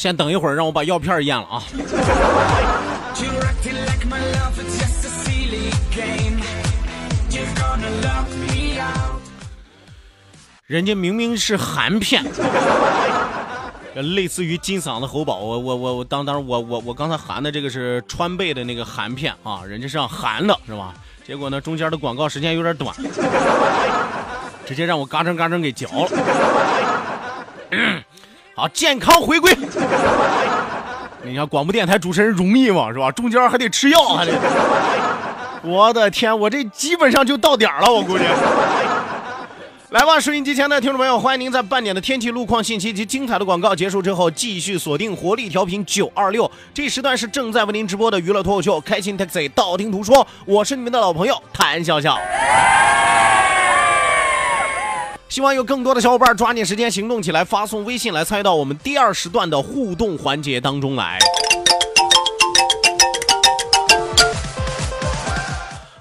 先等一会儿，让我把药片咽了啊！人家明明是含片，类似于金嗓子喉宝。我我我我当当我我我刚才含的这个是川贝的那个含片啊，人家是让含的是吧？结果呢，中间的广告时间有点短，直接让我嘎吱嘎吱给嚼了。啊，健康回归。你看广播电台主持人容易吗？是吧？中间还得吃药，还得。我的天，我这基本上就到点了，我估计。来吧，收音机前的听众朋友，欢迎您在半点的天气、路况信息及精彩的广告结束之后，继续锁定活力调频九二六。这时段是正在为您直播的娱乐脱口秀《开心 Taxi》，道听途说，我是你们的老朋友谭笑笑。希望有更多的小伙伴抓紧时间行动起来，发送微信来参与到我们第二时段的互动环节当中来。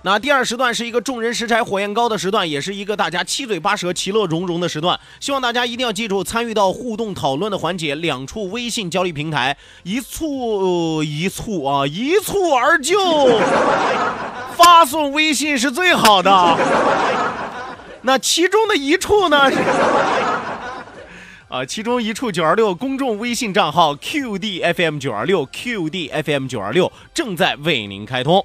那第二时段是一个众人拾柴火焰高的时段，也是一个大家七嘴八舌、其乐融融的时段。希望大家一定要记住，参与到互动讨论的环节，两处微信交流平台，一蹴一蹴啊，一蹴而就，发送微信是最好的。那其中的一处呢？啊，其中一处九二六公众微信账号 QDFM 九二六 QDFM 九二六正在为您开通。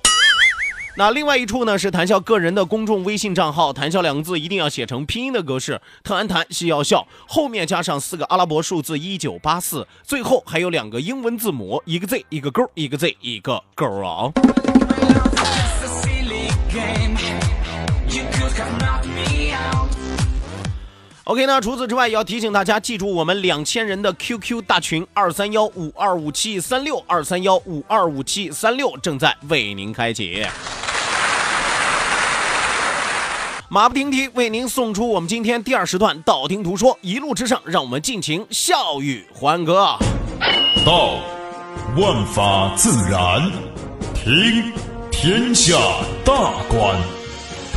那另外一处呢是谈笑个人的公众微信账号，谈笑两个字一定要写成拼音的格式，特安谈笑要笑，后面加上四个阿拉伯数字一九八四，最后还有两个英文字母，一个 Z 一个勾，一个 Z 一个勾啊。OK，那除此之外，也要提醒大家记住我们两千人的 QQ 大群二三幺五二五七三六二三幺五二五七三六正在为您开启。马不停蹄为您送出我们今天第二时段道听途说，一路之上，让我们尽情笑语欢歌。道，万法自然；听，天下大观；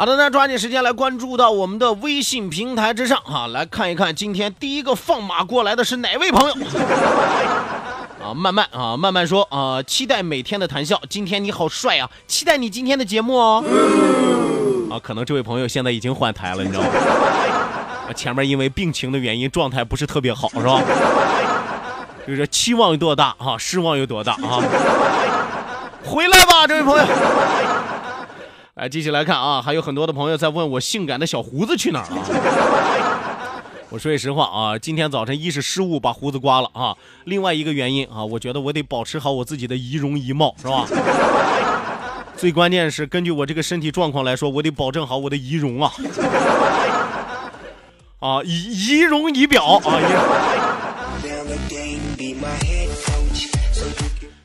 好的，那抓紧时间来关注到我们的微信平台之上哈，来看一看今天第一个放马过来的是哪位朋友。啊，慢慢啊，慢慢说啊，期待每天的谈笑。今天你好帅啊，期待你今天的节目哦。啊，可能这位朋友现在已经换台了，你知道吗？啊，前面因为病情的原因，状态不是特别好，是吧？就是期望有多大啊，失望有多大啊？回来吧，这位朋友。来，继续来看啊，还有很多的朋友在问我性感的小胡子去哪儿了。我说句实话啊，今天早晨一是失误把胡子刮了啊，另外一个原因啊，我觉得我得保持好我自己的仪容仪貌，是吧？最关键是根据我这个身体状况来说，我得保证好我的仪容啊，啊仪仪容仪表啊，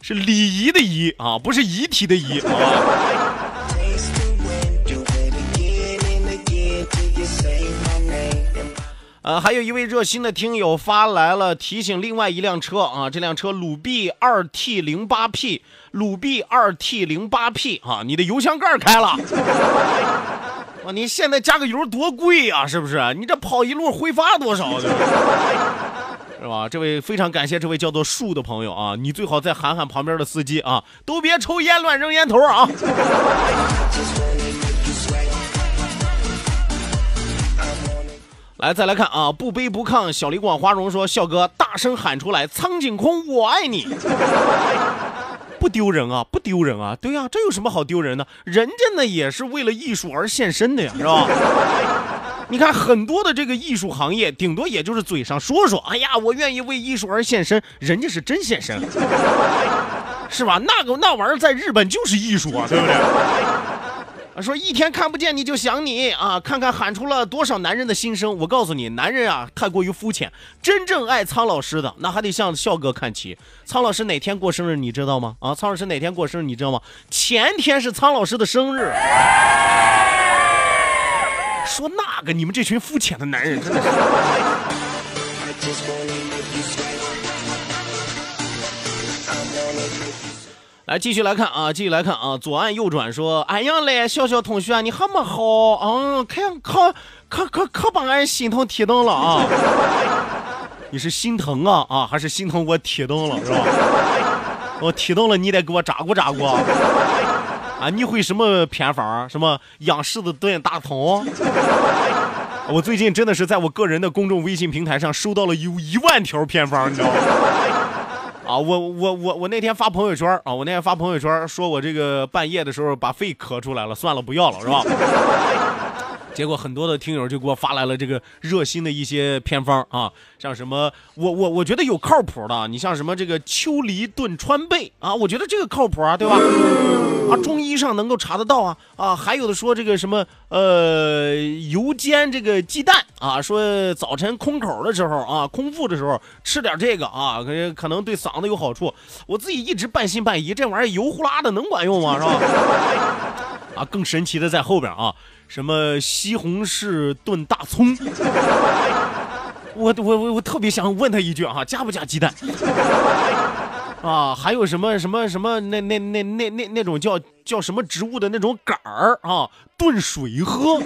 是礼仪的仪啊，不是遗体的遗啊。呃，还有一位热心的听友发来了提醒，另外一辆车啊，这辆车鲁 B 二 T 零八 P，鲁 B 二 T 零八 P 啊，你的油箱盖开了。啊，你现在加个油多贵呀，是不是？你这跑一路挥发多少？是吧？这位非常感谢这位叫做树的朋友啊，你最好再喊喊旁边的司机啊，都别抽烟乱扔烟头啊。来，再来看啊！不卑不亢，小李广花荣说：“笑哥，大声喊出来，苍井空，我爱你。”不丢人啊，不丢人啊！对呀，这有什么好丢人的？人家呢也是为了艺术而献身的呀，是吧？你看很多的这个艺术行业，顶多也就是嘴上说说，哎呀，我愿意为艺术而献身，人家是真献身，是吧？那个那玩意儿在日本就是艺术啊，对不对？说一天看不见你就想你啊！看看喊出了多少男人的心声。我告诉你，男人啊太过于肤浅，真正爱苍老师的那还得向笑哥看齐。苍老师哪天过生日你知道吗？啊，苍老师哪天过生日你知道吗？前天是苍老师的生日。说那个你们这群肤浅的男人真的是。来继续来看啊，继续来看啊，左按右转说，哎呀嘞，小小同学你还么好？嗯，看可可可可把俺心疼提灯了啊！你是心疼啊啊，还是心疼我提灯了是吧？我提灯了，你得给我扎过扎过 啊！你会什么偏方？什么养柿子炖大葱？我最近真的是在我个人的公众微信平台上收到了有一万条偏方，你知道吗？啊，我我我我那天发朋友圈啊，我那天发朋友圈说我这个半夜的时候把肺咳出来了，算了，不要了，是吧？结果很多的听友就给我发来了这个热心的一些偏方啊，像什么我我我觉得有靠谱的，你像什么这个秋梨炖川贝啊，我觉得这个靠谱啊，对吧？啊，中医上能够查得到啊啊，还有的说这个什么呃油煎这个鸡蛋啊，说早晨空口的时候啊，空腹的时候吃点这个啊，可可能对嗓子有好处。我自己一直半信半疑，这玩意儿油呼啦的能管用吗？是吧？啊，更神奇的在后边啊。什么西红柿炖大葱？我我我我特别想问他一句啊，加不加鸡蛋？啊，还有什么什么什么那那那那那那种叫叫什么植物的那种杆儿啊，炖水喝？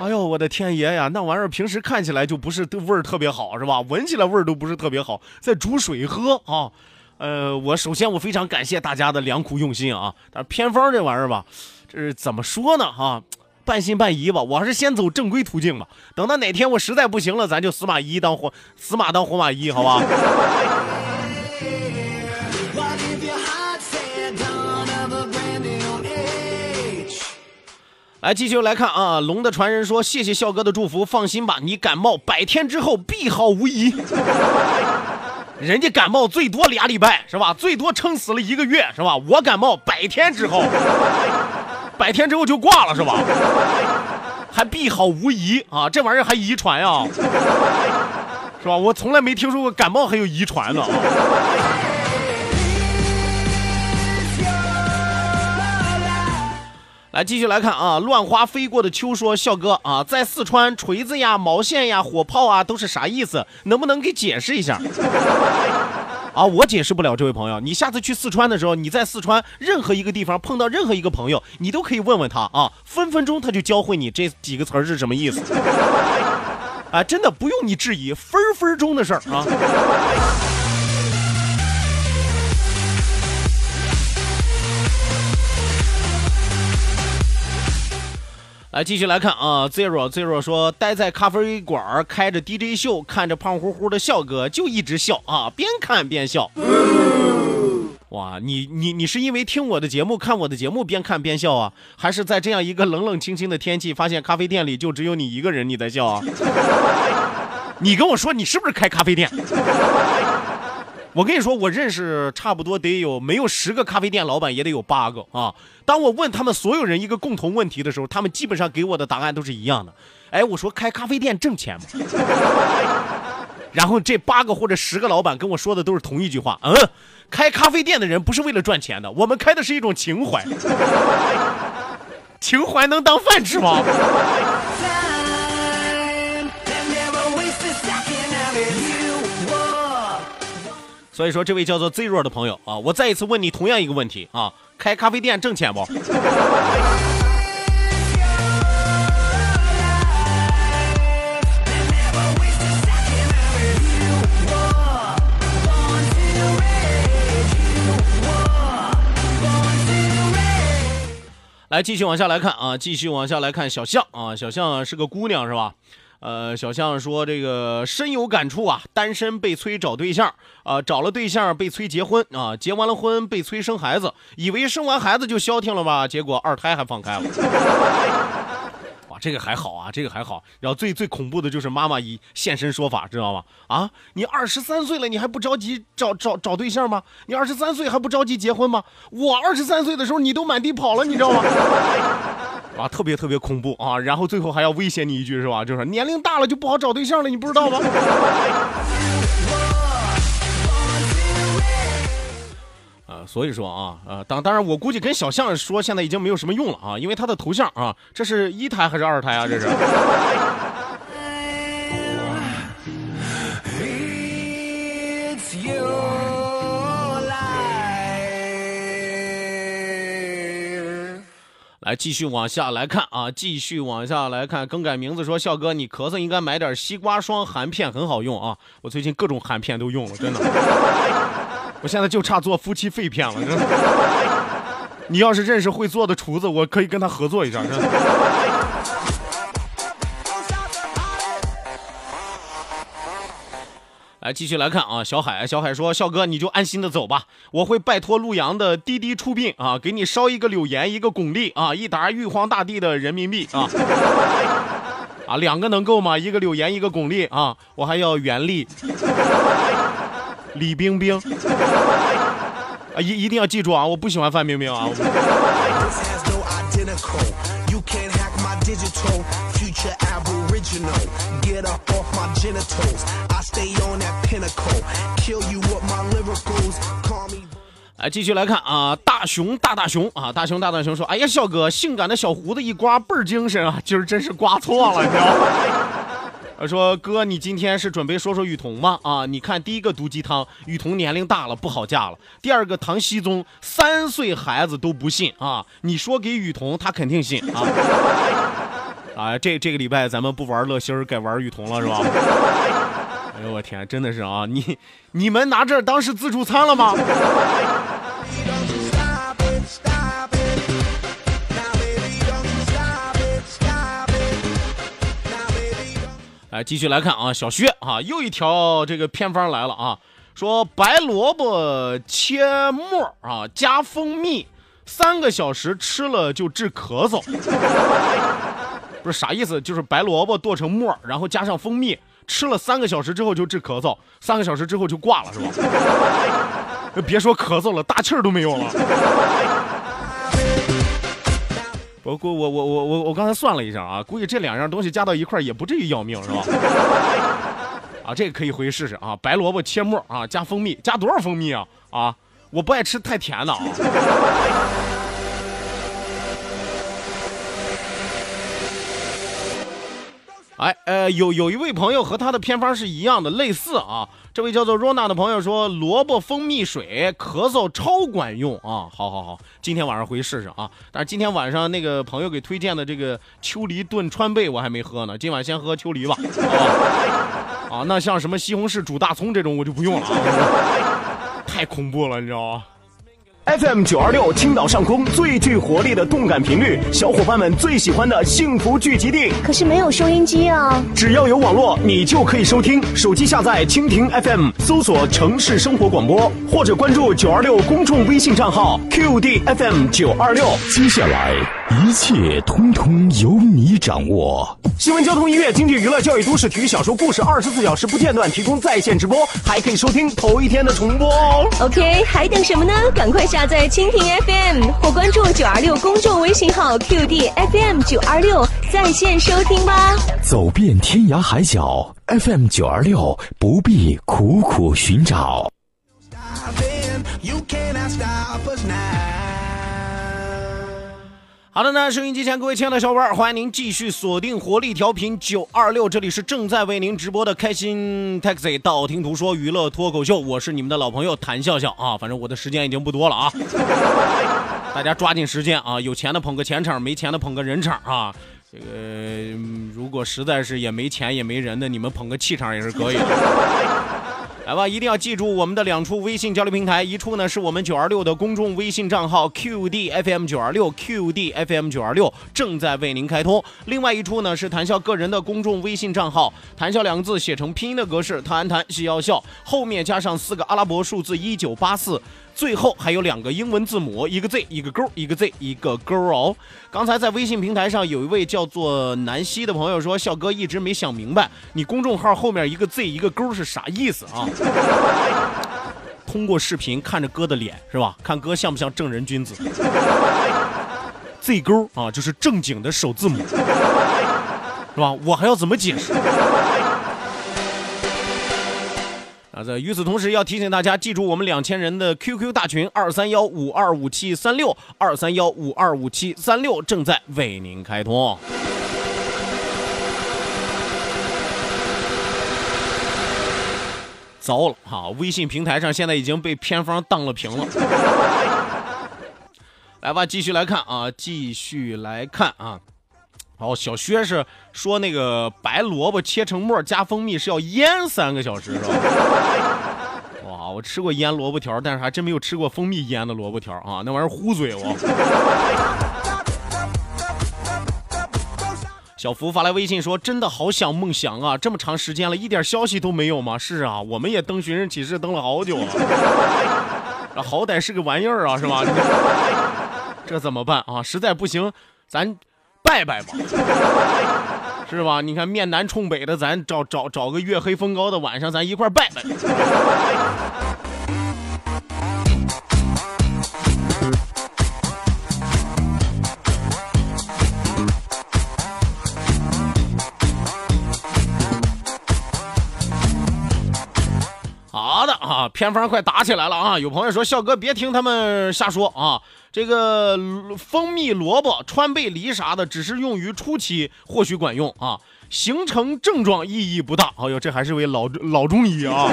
哎呦，我的天爷呀，那玩意儿平时看起来就不是味儿特别好，是吧？闻起来味儿都不是特别好，在煮水喝啊。呃，我首先我非常感谢大家的良苦用心啊，但是偏方这玩意儿吧。这是怎么说呢？哈，半信半疑吧。我还是先走正规途径吧。等到哪天我实在不行了，咱就死马一当活死马当活马医，好吧？来，继续来看啊。龙的传人说：“谢谢笑哥的祝福，放心吧，你感冒百天之后必好无疑。人家感冒最多俩礼拜是吧？最多撑死了一个月是吧？我感冒百天之后。”百天之后就挂了是吧？还必好无疑啊！这玩意儿还遗传呀，是吧？我从来没听说过感冒还有遗传的。来，继续来看啊！乱花飞过的秋说：“笑哥啊，在四川锤子呀、毛线呀、火炮啊都是啥意思？能不能给解释一下？”啊，我解释不了，这位朋友，你下次去四川的时候，你在四川任何一个地方碰到任何一个朋友，你都可以问问他啊，分分钟他就教会你这几个词儿是什么意思。啊，真的不用你质疑，分分钟的事儿啊。来继续来看啊，zero zero 说，待在咖啡馆开着 DJ 秀，看着胖乎乎的笑哥，就一直笑啊，边看边笑。哇，你你你是因为听我的节目、看我的节目边看边笑啊，还是在这样一个冷冷清清的天气，发现咖啡店里就只有你一个人你在笑啊？你跟我说，你是不是开咖啡店？我跟你说，我认识差不多得有没有十个咖啡店老板也得有八个啊。当我问他们所有人一个共同问题的时候，他们基本上给我的答案都是一样的。哎，我说开咖啡店挣钱吗？然后这八个或者十个老板跟我说的都是同一句话：嗯，开咖啡店的人不是为了赚钱的，我们开的是一种情怀。情怀能当饭吃吗？所以说，这位叫做 Zero 的朋友啊，我再一次问你同样一个问题啊，开咖啡店挣钱不？来，继续往下来看啊，继续往下来看小象啊，小象是个姑娘是吧？呃，小象说这个深有感触啊，单身被催找对象啊，找了对象被催结婚啊，结完了婚被催生孩子，以为生完孩子就消停了吧，结果二胎还放开了。哇，这个还好啊，这个还好。然后最最恐怖的就是妈妈一现身说法，知道吗？啊，你二十三岁了，你还不着急找找找对象吗？你二十三岁还不着急结婚吗？我二十三岁的时候你都满地跑了，你知道吗？啊，特别特别恐怖啊！然后最后还要威胁你一句是吧？就是年龄大了就不好找对象了，你不知道吗？啊，所以说啊，呃，当当然我估计跟小象说现在已经没有什么用了啊，因为他的头像啊，这是一胎还是二胎啊？这是。来继续往下来看啊，继续往下来看，更改名字说笑哥，你咳嗽应该买点西瓜霜含片，很好用啊！我最近各种含片都用了，真的，我现在就差做夫妻肺片了，真的。你要是认识会做的厨子，我可以跟他合作一下，真的。来继续来看啊，小海，小海说：“笑哥，你就安心的走吧，我会拜托陆阳的滴滴出殡啊，给你烧一个柳岩，一个巩俐啊，一沓玉皇大帝的人民币啊，啊，两个能够吗？一个柳岩，一个巩俐啊，我还要袁立、李冰冰。啊，一一定要记住啊，我不喜欢范冰冰啊。”来继续来看啊，大熊大大熊啊，大熊大大熊说：“哎呀，笑哥，性感的小胡子一刮倍儿精神啊，今儿真是刮错了，你知道吗？”他 说：“哥，你今天是准备说说雨桐吗？啊，你看第一个毒鸡汤，雨桐年龄大了不好嫁了；第二个唐熙宗三岁孩子都不信啊，你说给雨桐，他肯定信啊。啊，这这个礼拜咱们不玩乐心儿，改玩雨桐了是吧？” 哎呦我天，真的是啊！你你们拿这当是自助餐了吗？来继续来看啊，小薛啊，又一条这个偏方来了啊，说白萝卜切末啊，加蜂蜜，三个小时吃了就治咳嗽。不是啥意思？就是白萝卜剁成末，然后加上蜂蜜。吃了三个小时之后就治咳嗽，三个小时之后就挂了，是吧？别说咳嗽了，大气儿都没有了。我估我我我我我刚才算了一下啊，估计这两样东西加到一块也不至于要命，是吧？啊，这个可以回去试试啊。白萝卜切末啊，加蜂蜜，加多少蜂蜜啊？啊，我不爱吃太甜的啊。哎，呃，有有一位朋友和他的偏方是一样的，类似啊。这位叫做 Rona 的朋友说，萝卜蜂蜜水咳嗽超管用啊！好好好，今天晚上回去试试啊。但是今天晚上那个朋友给推荐的这个秋梨炖川贝我还没喝呢，今晚先喝秋梨吧。啊，那像什么西红柿煮大葱这种我就不用了，啊，太恐怖了，你知道吗？FM 九二六，青岛上空最具活力的动感频率，小伙伴们最喜欢的幸福聚集地。可是没有收音机啊！只要有网络，你就可以收听。手机下载蜻蜓 FM，搜索城市生活广播，或者关注九二六公众微信账号 QDFM 九二六。接下来一切通通由你掌握。新闻、交通、音乐、经济、娱乐、教育、都市、体育、小说、故事，二十四小时不间断提供在线直播，还可以收听头一天的重播哦。OK，还等什么呢？赶快！下载蜻蜓 FM 或关注九二六公众微信号 QD FM 九二六在线收听吧。走遍天涯海角，FM 九二六不必苦苦寻找。好的呢，收音机前各位亲爱的小伙伴，欢迎您继续锁定活力调频九二六，这里是正在为您直播的开心 Taxi 道听途说娱乐脱口秀，我是你们的老朋友谭笑笑啊，反正我的时间已经不多了啊，大家抓紧时间啊，有钱的捧个钱场，没钱的捧个人场啊，这个如果实在是也没钱也没人的，你们捧个气场也是可以的。来吧，一定要记住我们的两处微信交流平台，一处呢是我们九二六的公众微信账号 QDFM 九二六 QDFM 九二六正在为您开通，另外一处呢是谈笑个人的公众微信账号，谈笑两个字写成拼音的格式，谈谈笑笑，后面加上四个阿拉伯数字一九八四。最后还有两个英文字母，一个 Z 一个勾，一个 Z 一个勾哦。刚才在微信平台上有一位叫做南希的朋友说，笑哥一直没想明白，你公众号后面一个 Z 一个勾是啥意思啊？通过视频看着哥的脸是吧？看哥像不像正人君子？Z 勾啊，就是正经的首字母是吧？我还要怎么解释？啊，这与此同时要提醒大家，记住我们两千人的 QQ 大群二三幺五二五七三六二三幺五二五七三六正在为您开通。糟了哈，微信平台上现在已经被偏方当了屏了。来吧，继续来看啊，继续来看啊。哦，小薛是说那个白萝卜切成末加蜂蜜是要腌三个小时，是吧？哇，我吃过腌萝卜条，但是还真没有吃过蜂蜜腌的萝卜条啊，那玩意儿糊嘴我。小福发来微信说：“真的好想梦想啊，这么长时间了，一点消息都没有吗？”是啊，我们也登寻人启事登了好久了，好歹是个玩意儿啊，是吧？这怎么办啊？实在不行，咱。拜拜吧，是吧？你看面南冲北的，咱找找找个月黑风高的晚上，咱一块拜拜。偏方快打起来了啊！有朋友说，笑哥别听他们瞎说啊。这个蜂蜜萝卜川贝梨啥的，只是用于初期，或许管用啊。形成症状意义不大。哎呦，这还是位老老中医啊，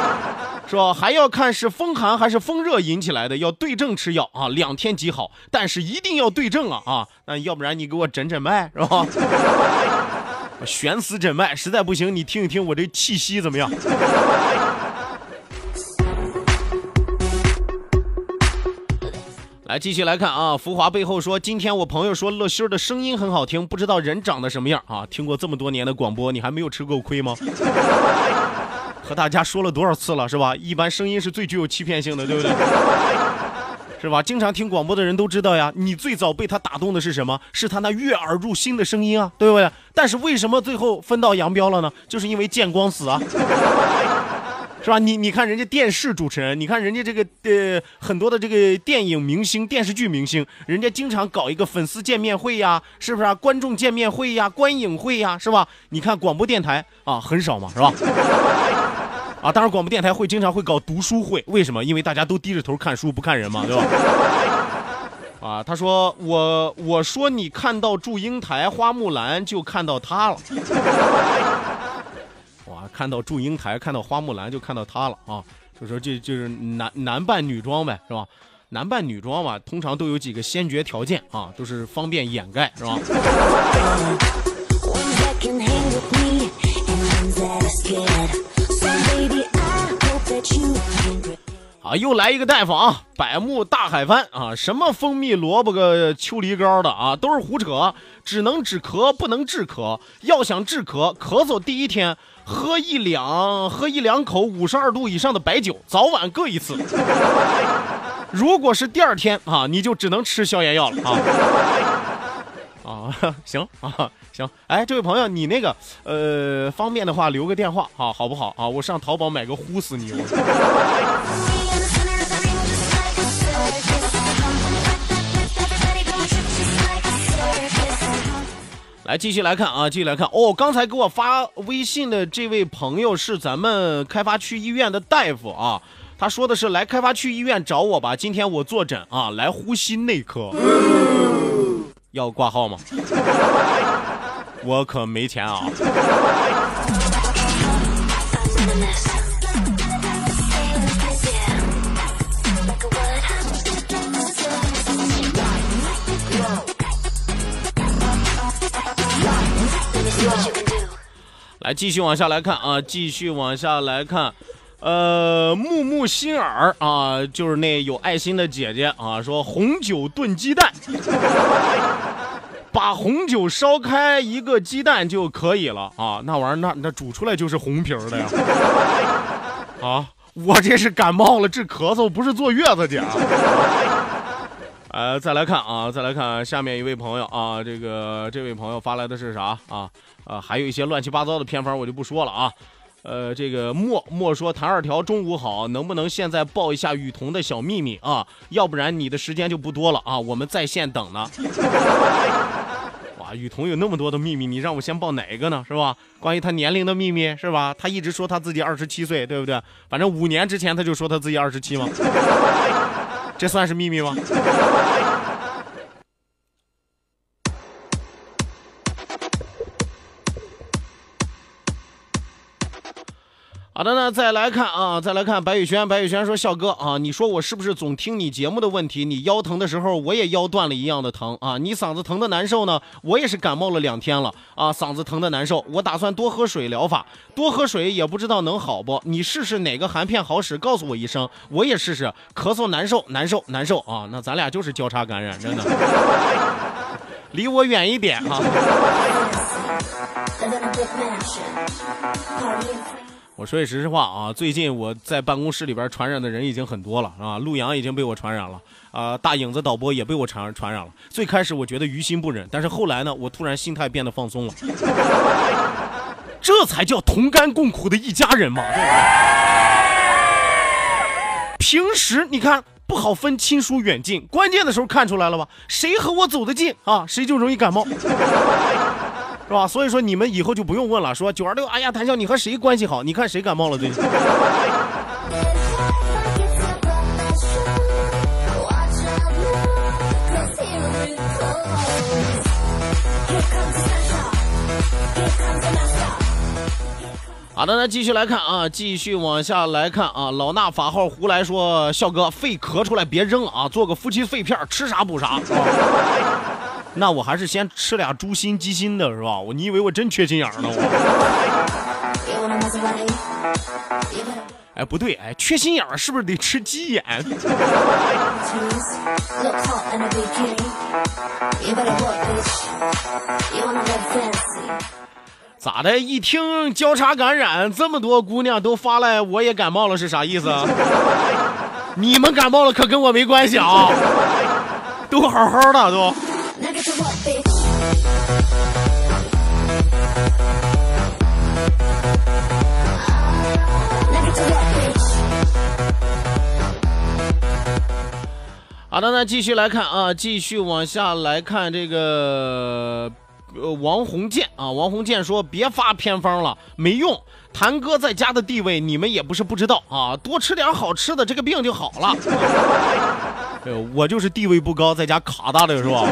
是吧？还要看是风寒还是风热引起来的，要对症吃药啊，两天即好。但是一定要对症啊啊！那要不然你给我诊诊脉是吧？悬丝诊脉，实在不行你听一听我这气息怎么样？来继续来看啊，浮华背后说，今天我朋友说乐心儿的声音很好听，不知道人长得什么样啊？听过这么多年的广播，你还没有吃过亏吗？和大家说了多少次了，是吧？一般声音是最具有欺骗性的，对不对？是吧？经常听广播的人都知道呀，你最早被他打动的是什么？是他那悦耳入心的声音啊，对不对？但是为什么最后分道扬镳了呢？就是因为见光死啊。是吧？你你看人家电视主持人，你看人家这个呃很多的这个电影明星、电视剧明星，人家经常搞一个粉丝见面会呀，是不是啊？观众见面会呀，观影会呀，是吧？你看广播电台啊，很少嘛，是吧？啊，当然广播电台会经常会搞读书会，为什么？因为大家都低着头看书不看人嘛，对吧？啊，他说我我说你看到祝英台、花木兰就看到他了。看到祝英台，看到花木兰，就看到她了啊！就说这就是男男扮女装呗，是吧？男扮女装嘛，通常都有几个先决条件啊，都是方便掩盖，是吧？啊，又来一个大夫啊！百慕大海帆啊，什么蜂蜜萝卜个秋梨膏的啊，都是胡扯，只能止咳，不能治咳。要想治咳，咳嗽第一天喝一两，喝一两口五十二度以上的白酒，早晚各一次。如果是第二天啊，你就只能吃消炎药了啊。啊，行啊。行，哎，这位朋友，你那个，呃，方便的话留个电话啊，好不好啊？我上淘宝买个呼死你！来，继续来看啊，继续来看哦。刚才给我发微信的这位朋友是咱们开发区医院的大夫啊，他说的是来开发区医院找我吧，今天我坐诊啊，来呼吸内科。要挂号吗？我可没钱啊。来，继续往下来看啊，继续往下来看，呃，木木心耳啊，就是那有爱心的姐姐啊，说红酒炖鸡蛋，把红酒烧开一个鸡蛋就可以了啊，那玩意儿那那煮出来就是红皮儿的呀，啊，我这是感冒了治咳嗽，不是坐月子去啊。呃，再来看啊，再来看下面一位朋友啊，这个这位朋友发来的是啥啊？啊，还有一些乱七八糟的偏方，我就不说了啊。呃，这个莫莫说谭二条中午好，能不能现在报一下雨桐的小秘密啊？要不然你的时间就不多了啊，我们在线等呢。哇，雨桐有那么多的秘密，你让我先报哪一个呢？是吧？关于他年龄的秘密是吧？他一直说他自己二十七岁，对不对？反正五年之前他就说他自己二十七嘛。这算是秘密吗？好的呢，再来看啊，再来看白宇轩。白宇轩说：“笑哥啊，你说我是不是总听你节目的问题？你腰疼的时候，我也腰断了一样的疼啊。你嗓子疼的难受呢，我也是感冒了两天了啊，嗓子疼的难受。我打算多喝水疗法，多喝水也不知道能好不？你试试哪个含片好使，告诉我一声，我也试试。咳嗽难受，难受，难受啊！那咱俩就是交叉感染，真的，离我远一点啊。”我说句实话啊，最近我在办公室里边传染的人已经很多了啊，陆阳已经被我传染了啊，大影子导播也被我传传染了。最开始我觉得于心不忍，但是后来呢，我突然心态变得放松了，这才叫同甘共苦的一家人嘛对。平时你看不好分亲疏远近，关键的时候看出来了吧？谁和我走得近啊，谁就容易感冒。是吧？所以说你们以后就不用问了。说九二六，哎呀，谭笑，你和谁关系好？你看谁感冒了最近？好的，那继续来看啊，继续往下来看啊。老衲法号胡来说，笑哥肺咳出来别扔啊，做个夫妻肺片，吃啥补啥。那我还是先吃俩猪心鸡心的是吧？我你以为我真缺心眼呢？我，哎不对，哎缺心眼是不是得吃鸡眼？咋的？一听交叉感染，这么多姑娘都发来我也感冒了，是啥意思？你们感冒了可跟我没关系啊，都好好的都。好的，那继续来看啊，继续往下来看这个呃王红建啊，王红建说别发偏方了，没用。谭哥在家的地位你们也不是不知道啊，多吃点好吃的，这个病就好了。哎呦，我就是地位不高，在家卡大的是吧？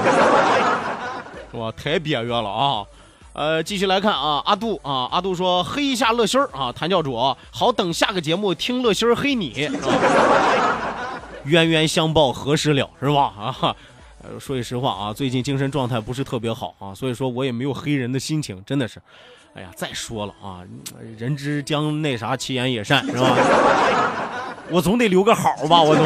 是吧？太憋约了啊！呃，继续来看啊，阿杜啊，阿杜说黑一下乐心儿啊，谭教主好，等下个节目听乐心儿黑你，冤冤相报何时了，是吧？啊，说句实话啊，最近精神状态不是特别好啊，所以说我也没有黑人的心情，真的是，哎呀，再说了啊，人之将那啥，其言也善，是吧？我总得留个好吧，我总。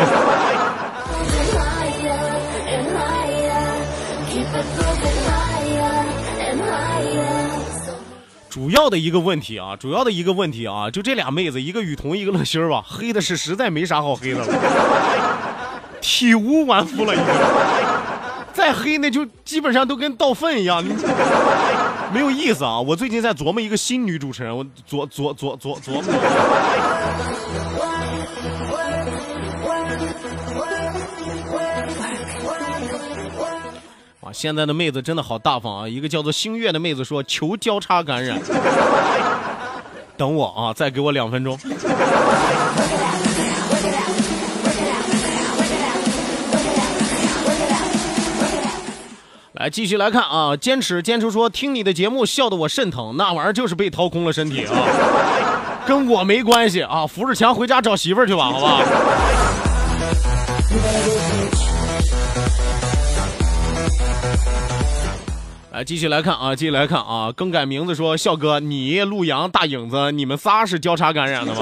主要的一个问题啊，主要的一个问题啊，就这俩妹子，一个雨桐，一个乐心儿吧，黑的是实在没啥好黑的了，体无完肤了，已经。再黑那就基本上都跟倒粪一样，没有意思啊！我最近在琢磨一个新女主持人，我琢琢琢琢琢磨。现在的妹子真的好大方啊！一个叫做星月的妹子说求交叉感染，等我啊，再给我两分钟。来继续来看啊，坚持坚持说听你的节目笑得我肾疼，那玩意儿就是被掏空了身体啊，跟我没关系啊，扶着墙回家找媳妇儿去吧，好吧。来继续来看啊，继续来看啊，更改名字说笑哥，你陆阳大影子，你们仨是交叉感染的吗？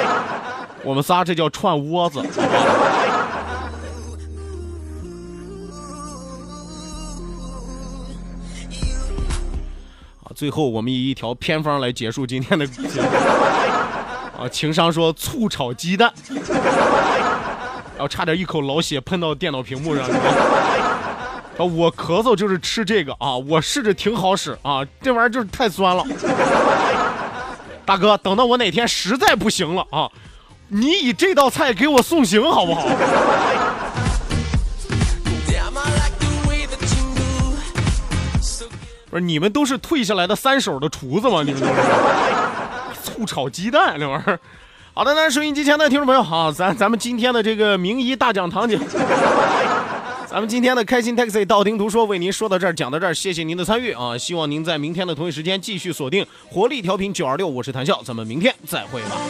我们仨这叫串窝子。好最后，我们以一条偏方来结束今天的节目。啊，情商说醋炒鸡蛋，然后差点一口老血喷到电脑屏幕上。啊，我咳嗽就是吃这个啊，我试着挺好使啊，这玩意儿就是太酸了。大哥，等到我哪天实在不行了啊，你以这道菜给我送行好不好？不是你们都是退下来的三手的厨子吗？你们都是 醋炒鸡蛋那玩意儿。好的，那收音机前的听众朋友，好，咱咱们今天的这个名医大讲堂节，咱们今天的开心 taxi 道听途说为您说到这儿，讲到这儿，谢谢您的参与啊！希望您在明天的同一时间继续锁定活力调频九二六，我是谭笑，咱们明天再会吧。